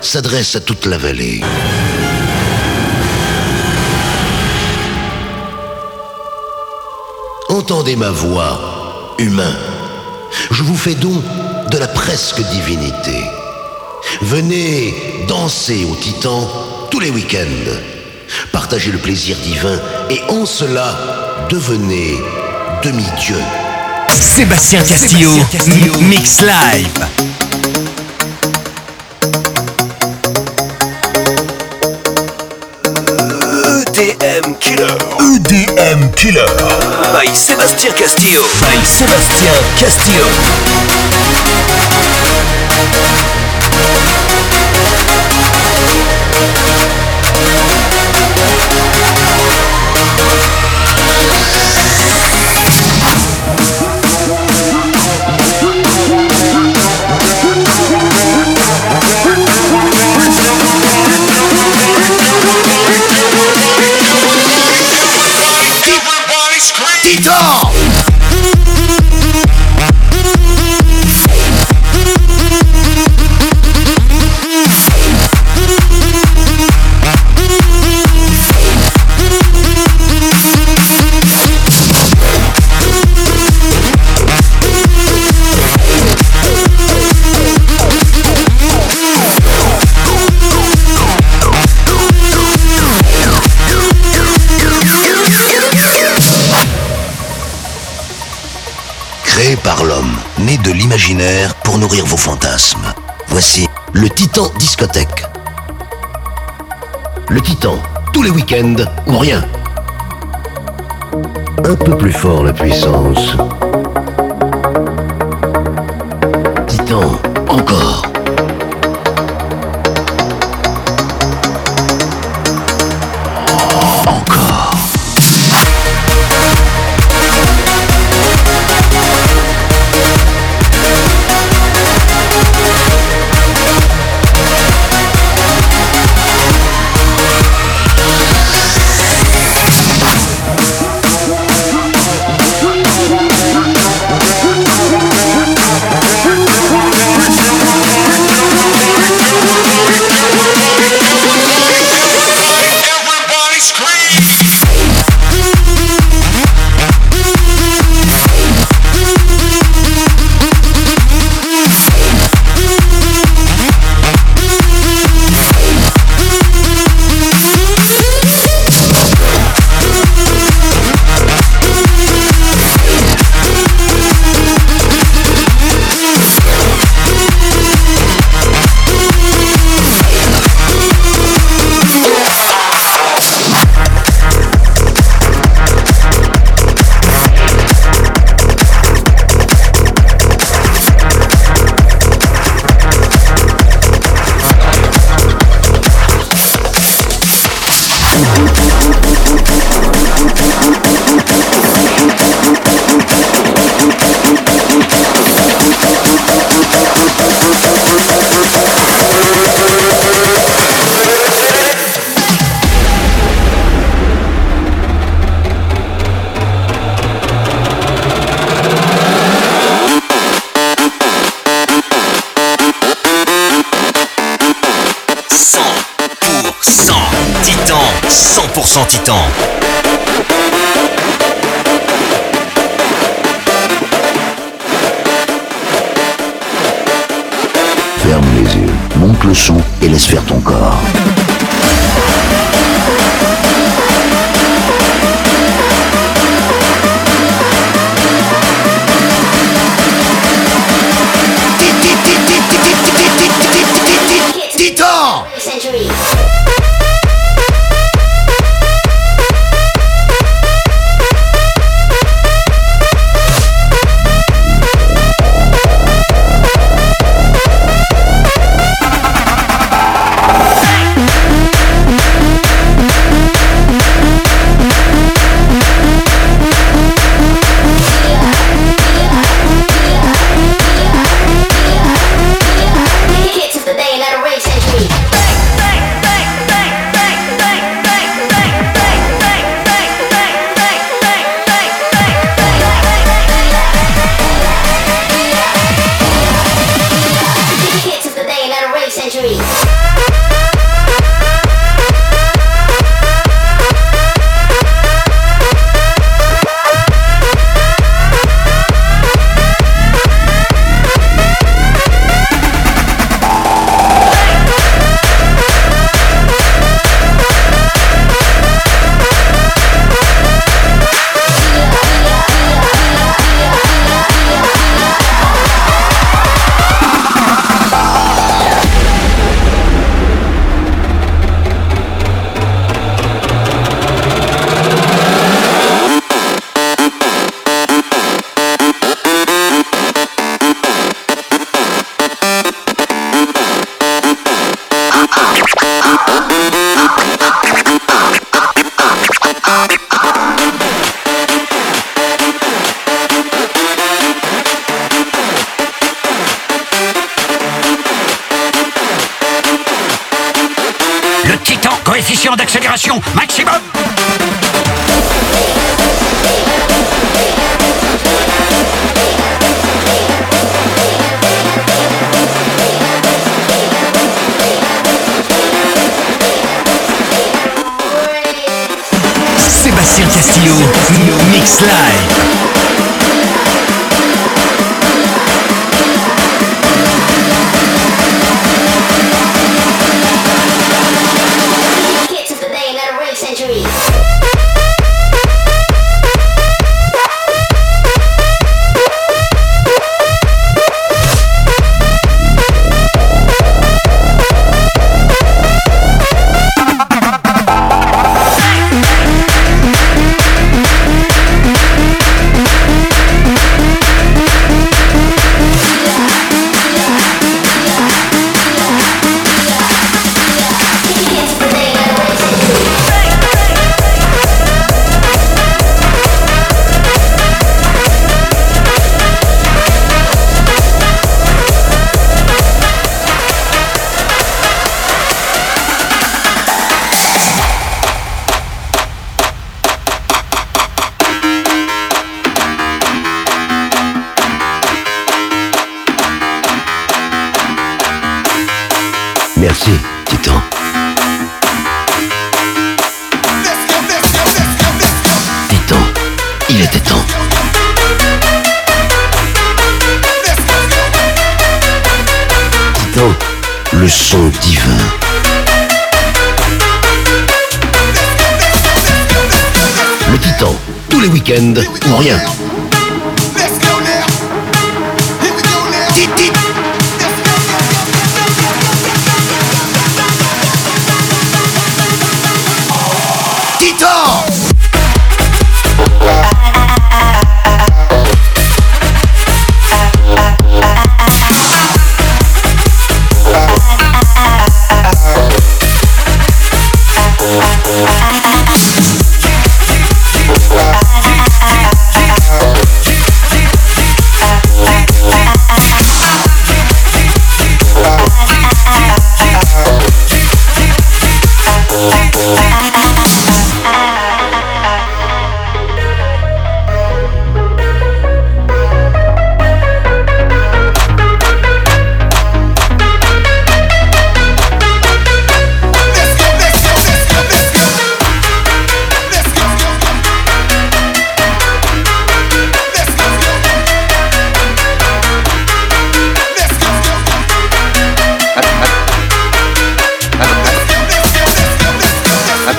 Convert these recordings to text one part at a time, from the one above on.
s'adresse à toute la vallée. Entendez ma voix, humain. Je vous fais don de la presque divinité. Venez danser au Titan tous les week-ends. Partagez le plaisir divin et en cela, devenez demi-dieu. Sébastien Castillo, Mix Live. EDM Killer. EDM Killer. By Sébastien Castillo. By Sébastien Castillo. L'imaginaire pour nourrir vos fantasmes. Voici le Titan Discothèque. Le Titan, tous les week-ends ou rien. Un peu plus fort la puissance.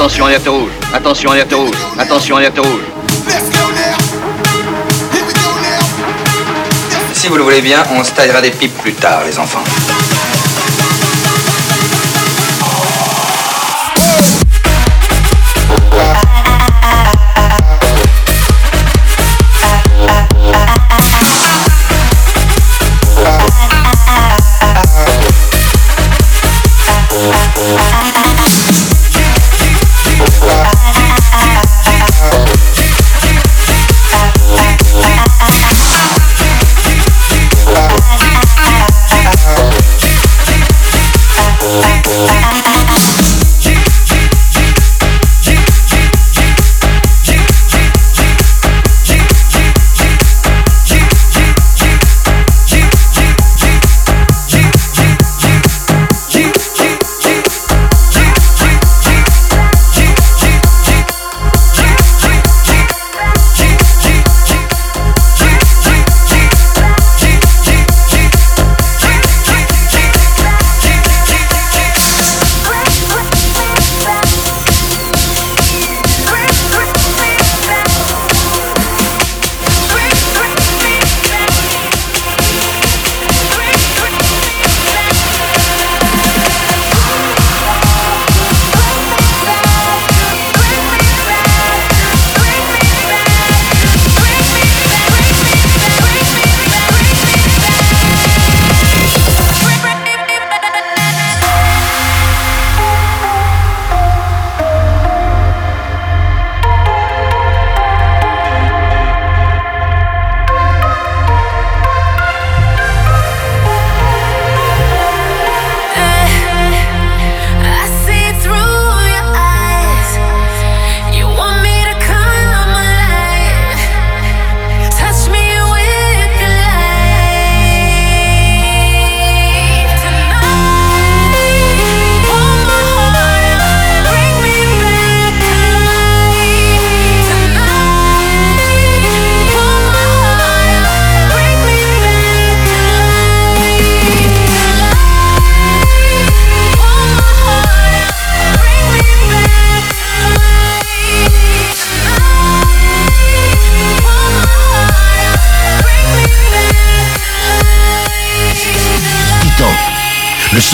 Attention, alerte rouge. Attention, alerte rouge. Attention, alerte rouge. Si vous le voulez bien, on se taillera des pipes plus tard, les enfants.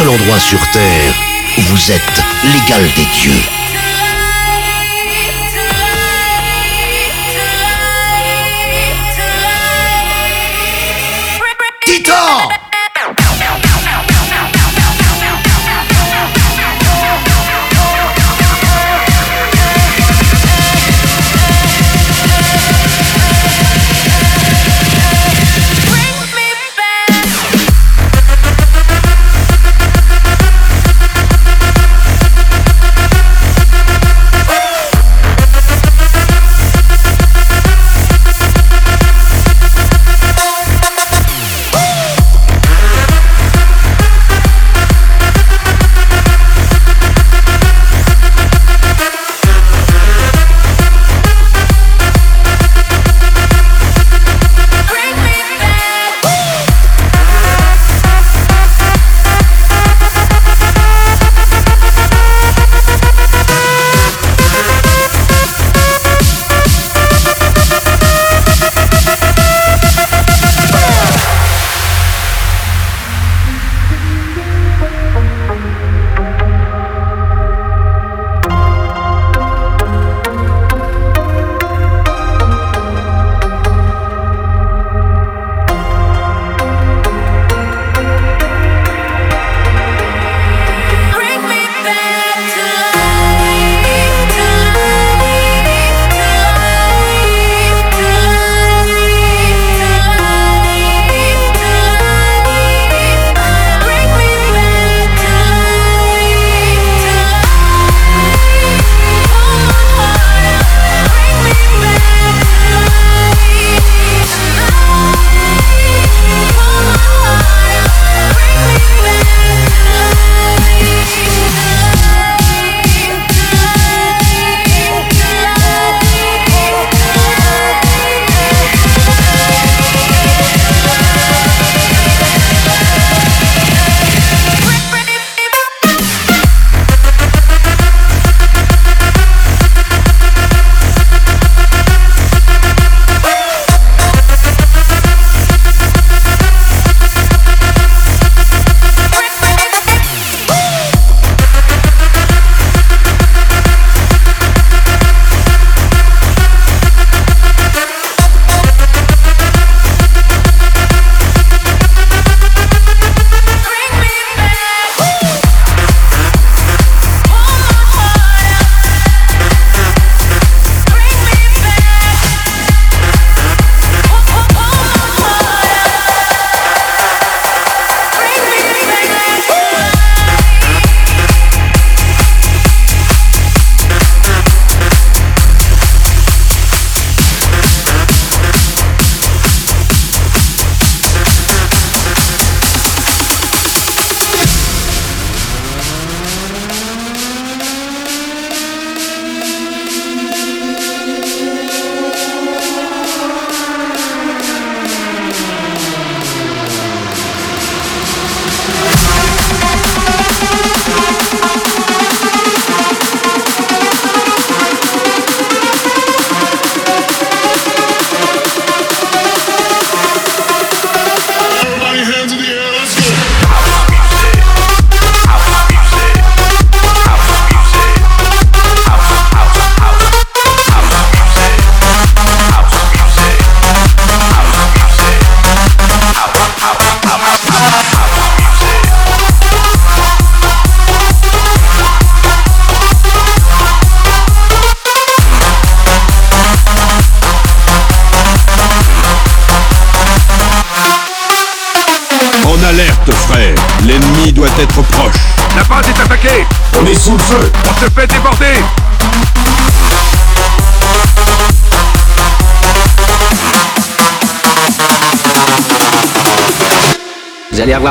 Seul endroit sur Terre où vous êtes l'égal des dieux.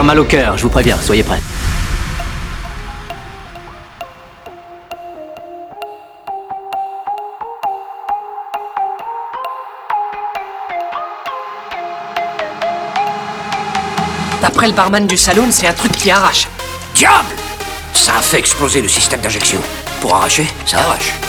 Mal au cœur, je vous préviens, soyez prêts. D'après le barman du saloon, c'est un truc qui arrache. Diable Ça a fait exploser le système d'injection. Pour arracher, ça arrache.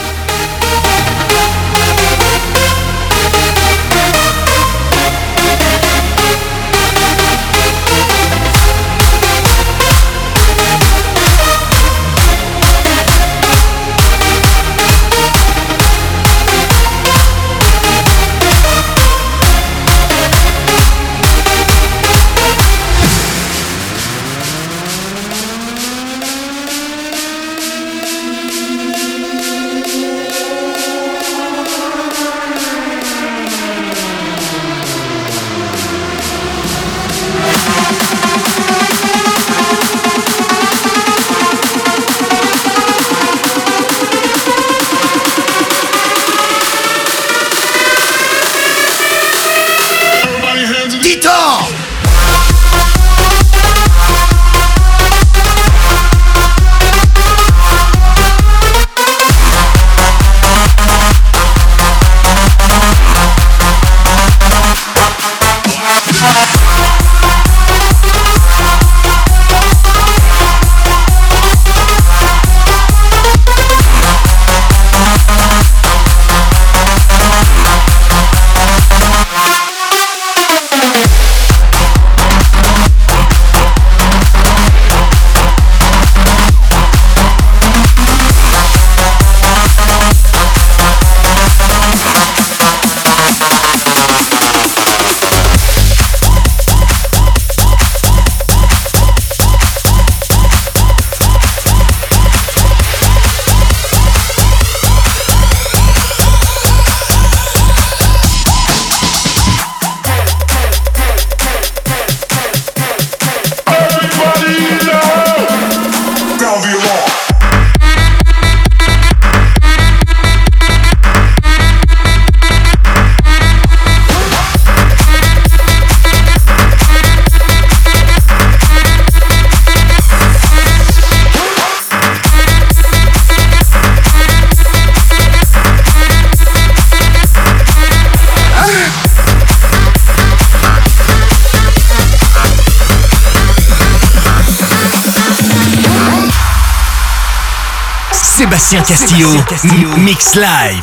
Live.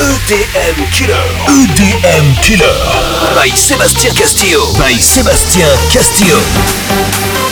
EDM Killer. EDM Killer. By Sébastien Castillo. By Sébastien Castillo.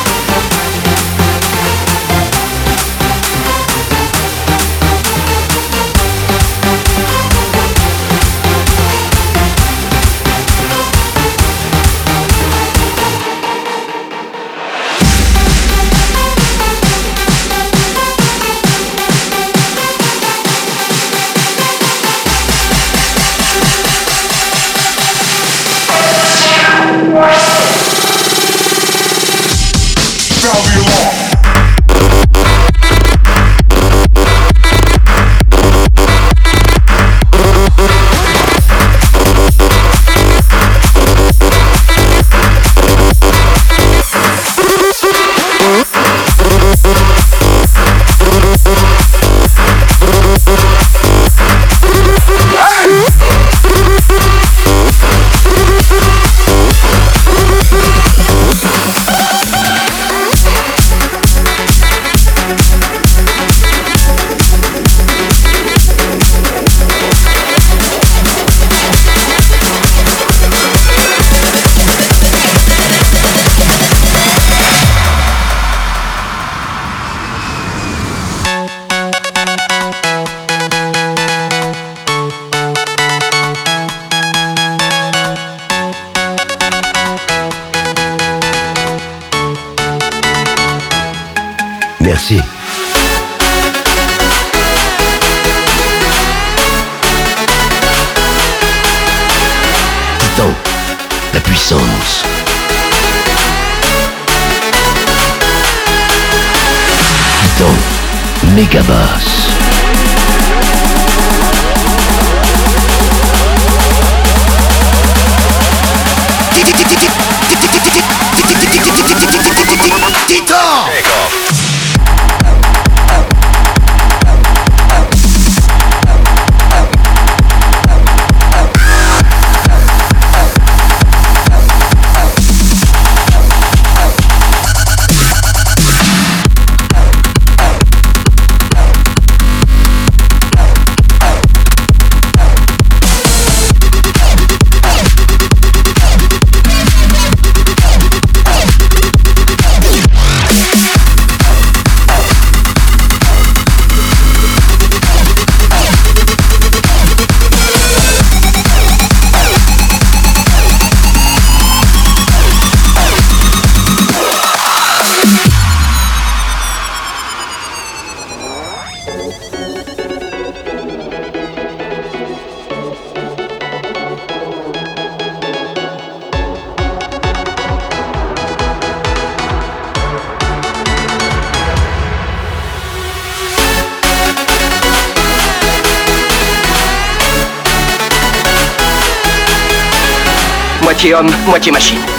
Machine, Moitié Machine.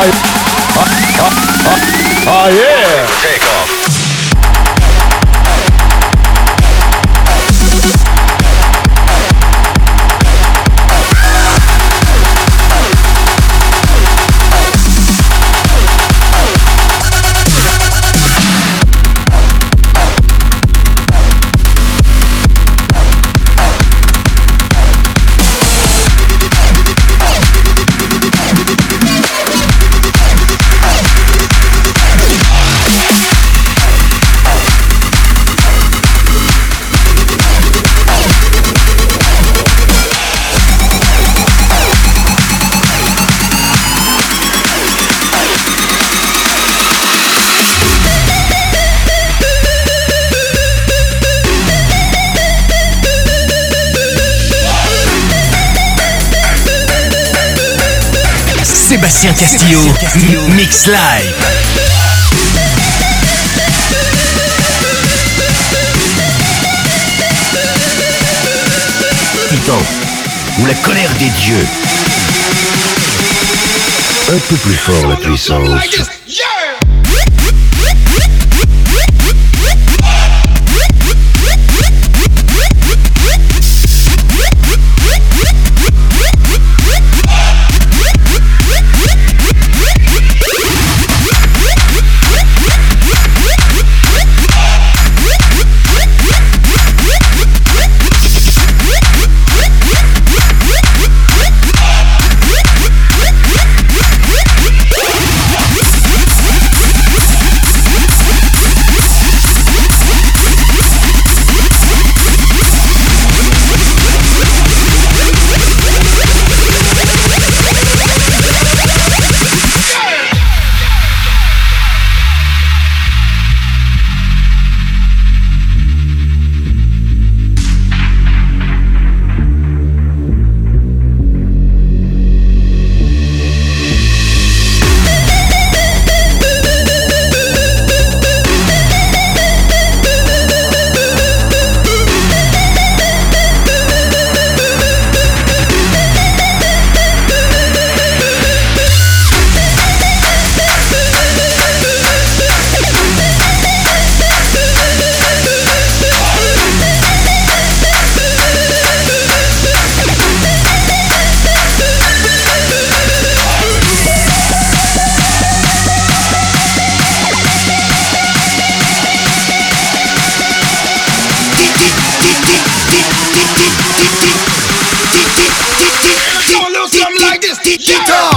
Aê! Aê! Sébastien Castillo, Mix Live. Ou la colère des dieux. Un peu plus fort la puissance. Titan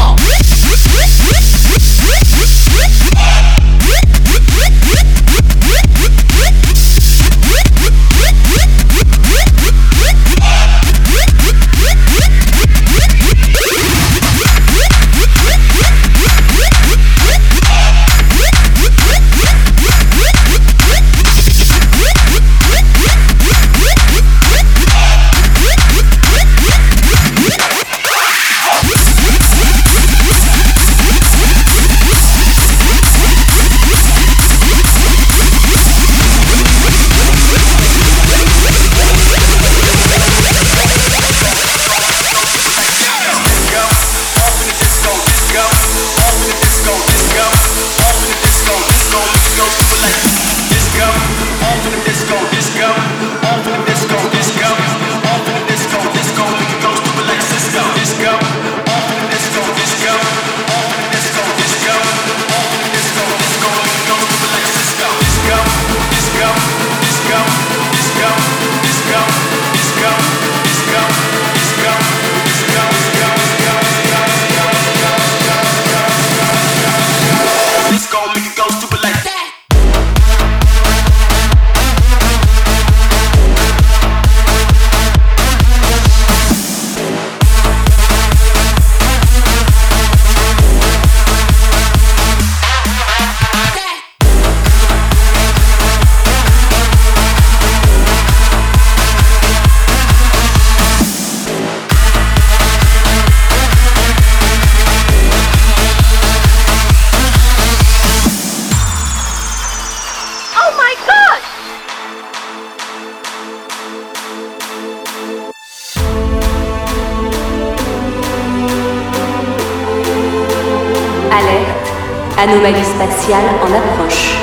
spatiale en approche.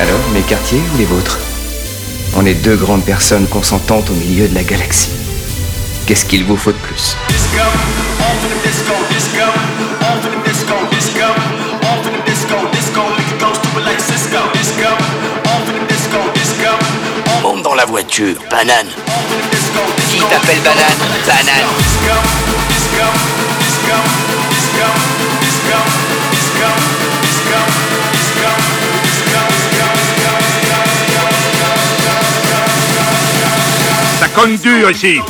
Alors, mes quartiers ou les vôtres? On est deux grandes personnes consentantes au milieu de la galaxie. Qu'est-ce qu'il vous faut de plus? La voiture, banane. Qui t'appelle banane Banane Ça cogne dur ici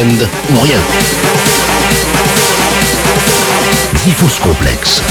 week-ends ou rien. Diffus complexe.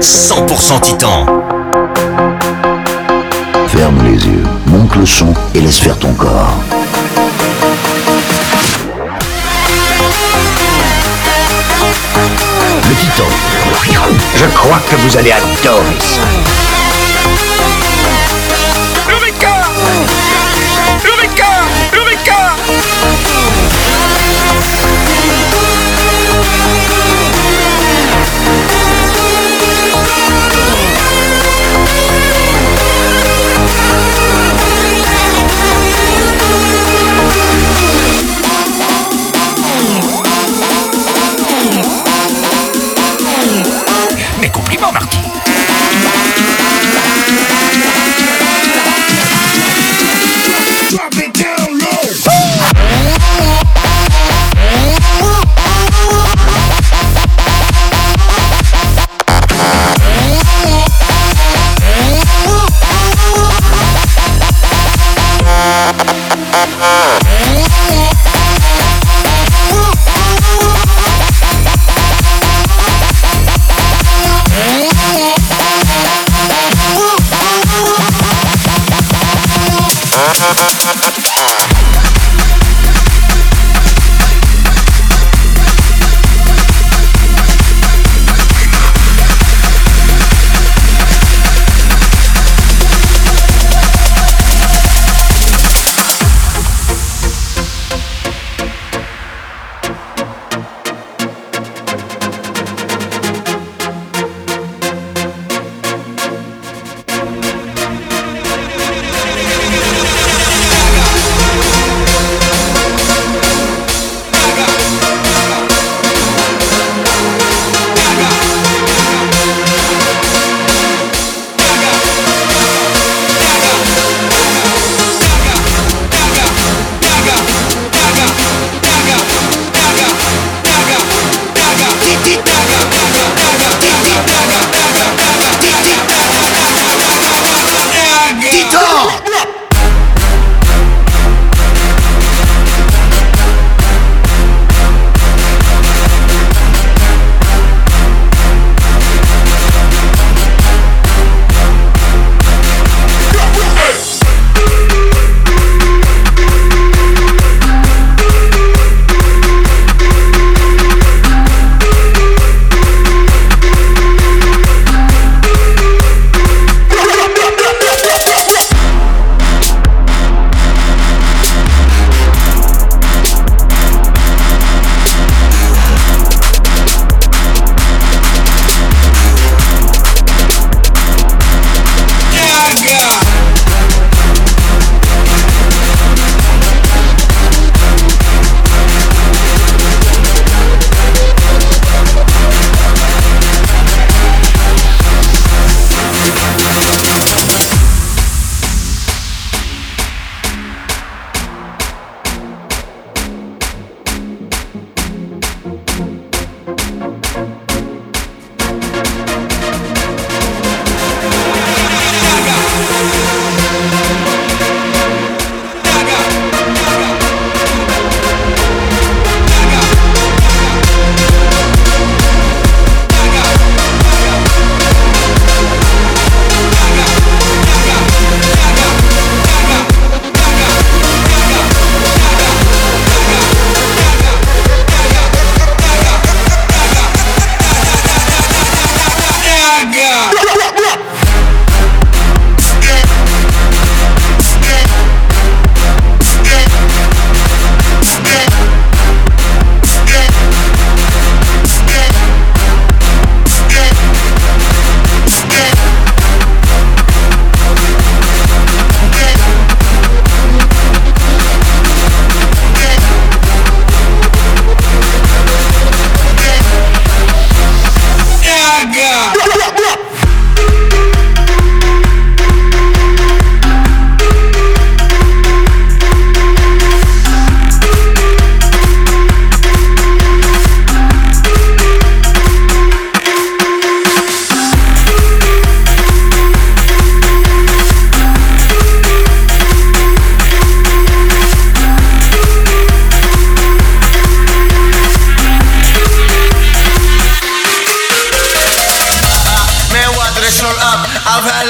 100% Titan. Ferme les yeux, monte le son et laisse faire ton corps. Le Titan. Je crois que vous allez adorer ça. drop it down low.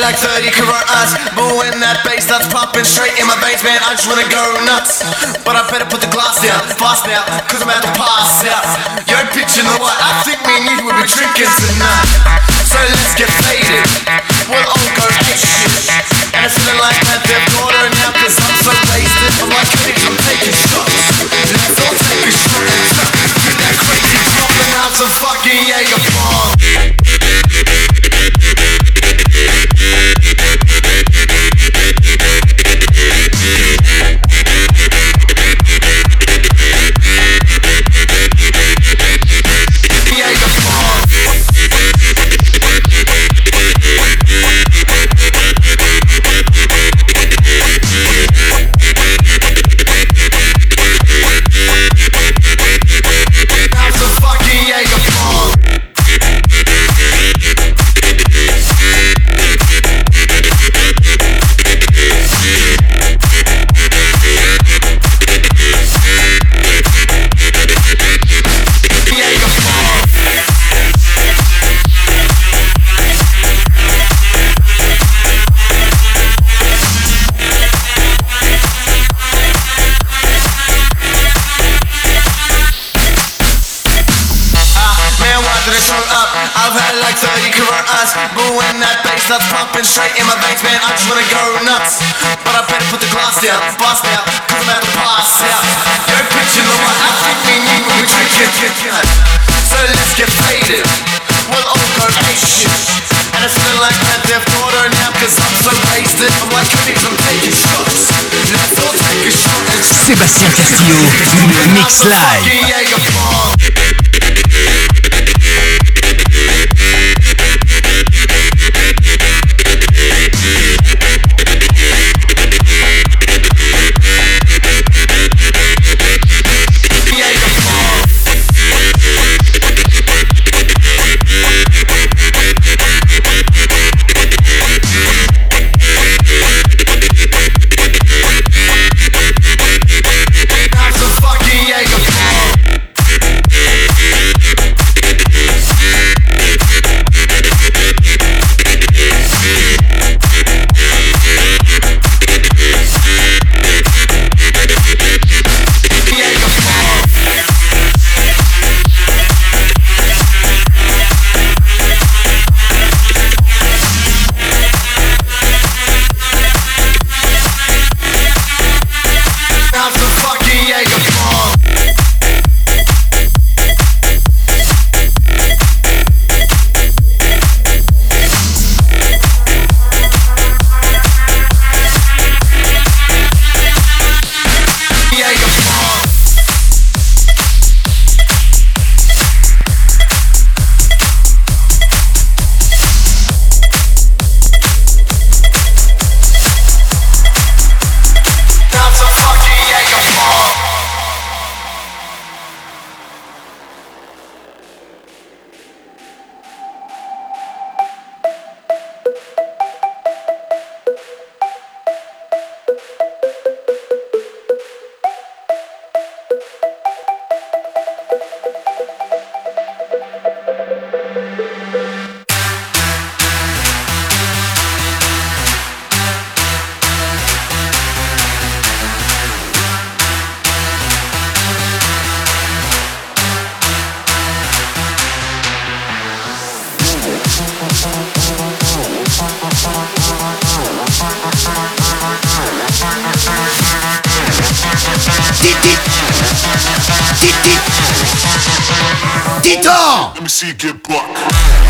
Like 30 coronas. But when that bass starts pumping straight in my veins, man, I just wanna go nuts. But I better put the glass down, fast now, cause I'm about to pass out. Yo, pitching the what? I think me and you will be drinking tonight. So let's get faded. We'll all go ape. And it's feeling like they're border now, cause I'm so wasted. I'm like, I'm taking shots. Let's all take a shot. That crazy pumping out some fucking Jaeger bomb. Pumping straight in my veins, man. I just wanna go nuts. But I better put the glass down, bust out, cause I'm about to pass out. Yo, picture the one I think we need when we drink it. So let's get faded. We'll all go. And it's feeling like that now, cause I'm so wasted. I'm like, I'm taking shots. Let's all take a shot. Sébastien Castillo, Mix Live. Let me see you get buck.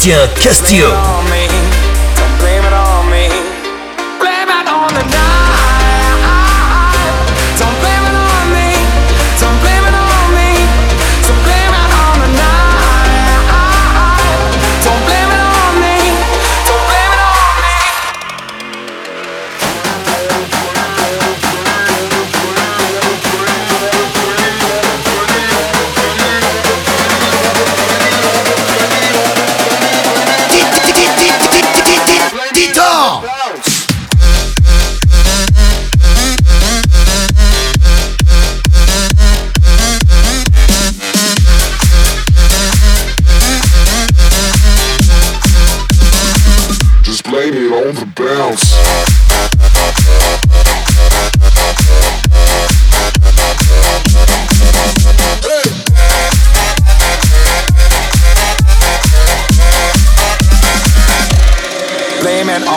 Sébastien Castillo.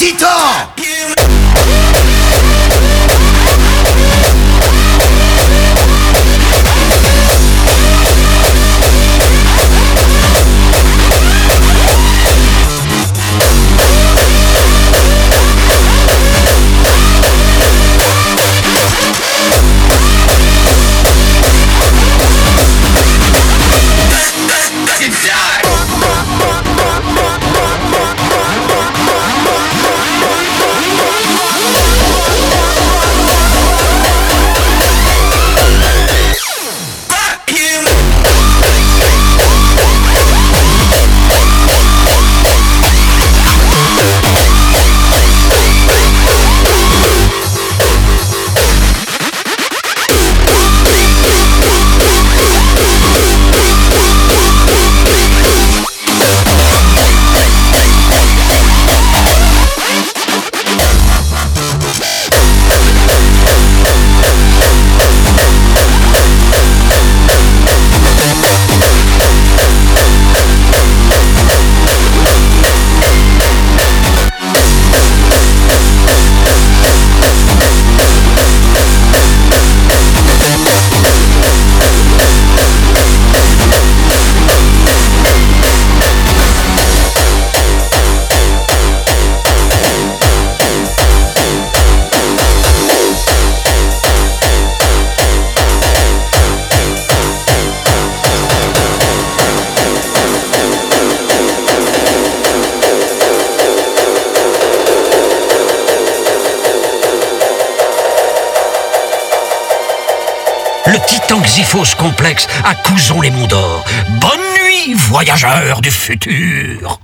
Titan complexe à les Monts d'Or. Bonne nuit, voyageurs du futur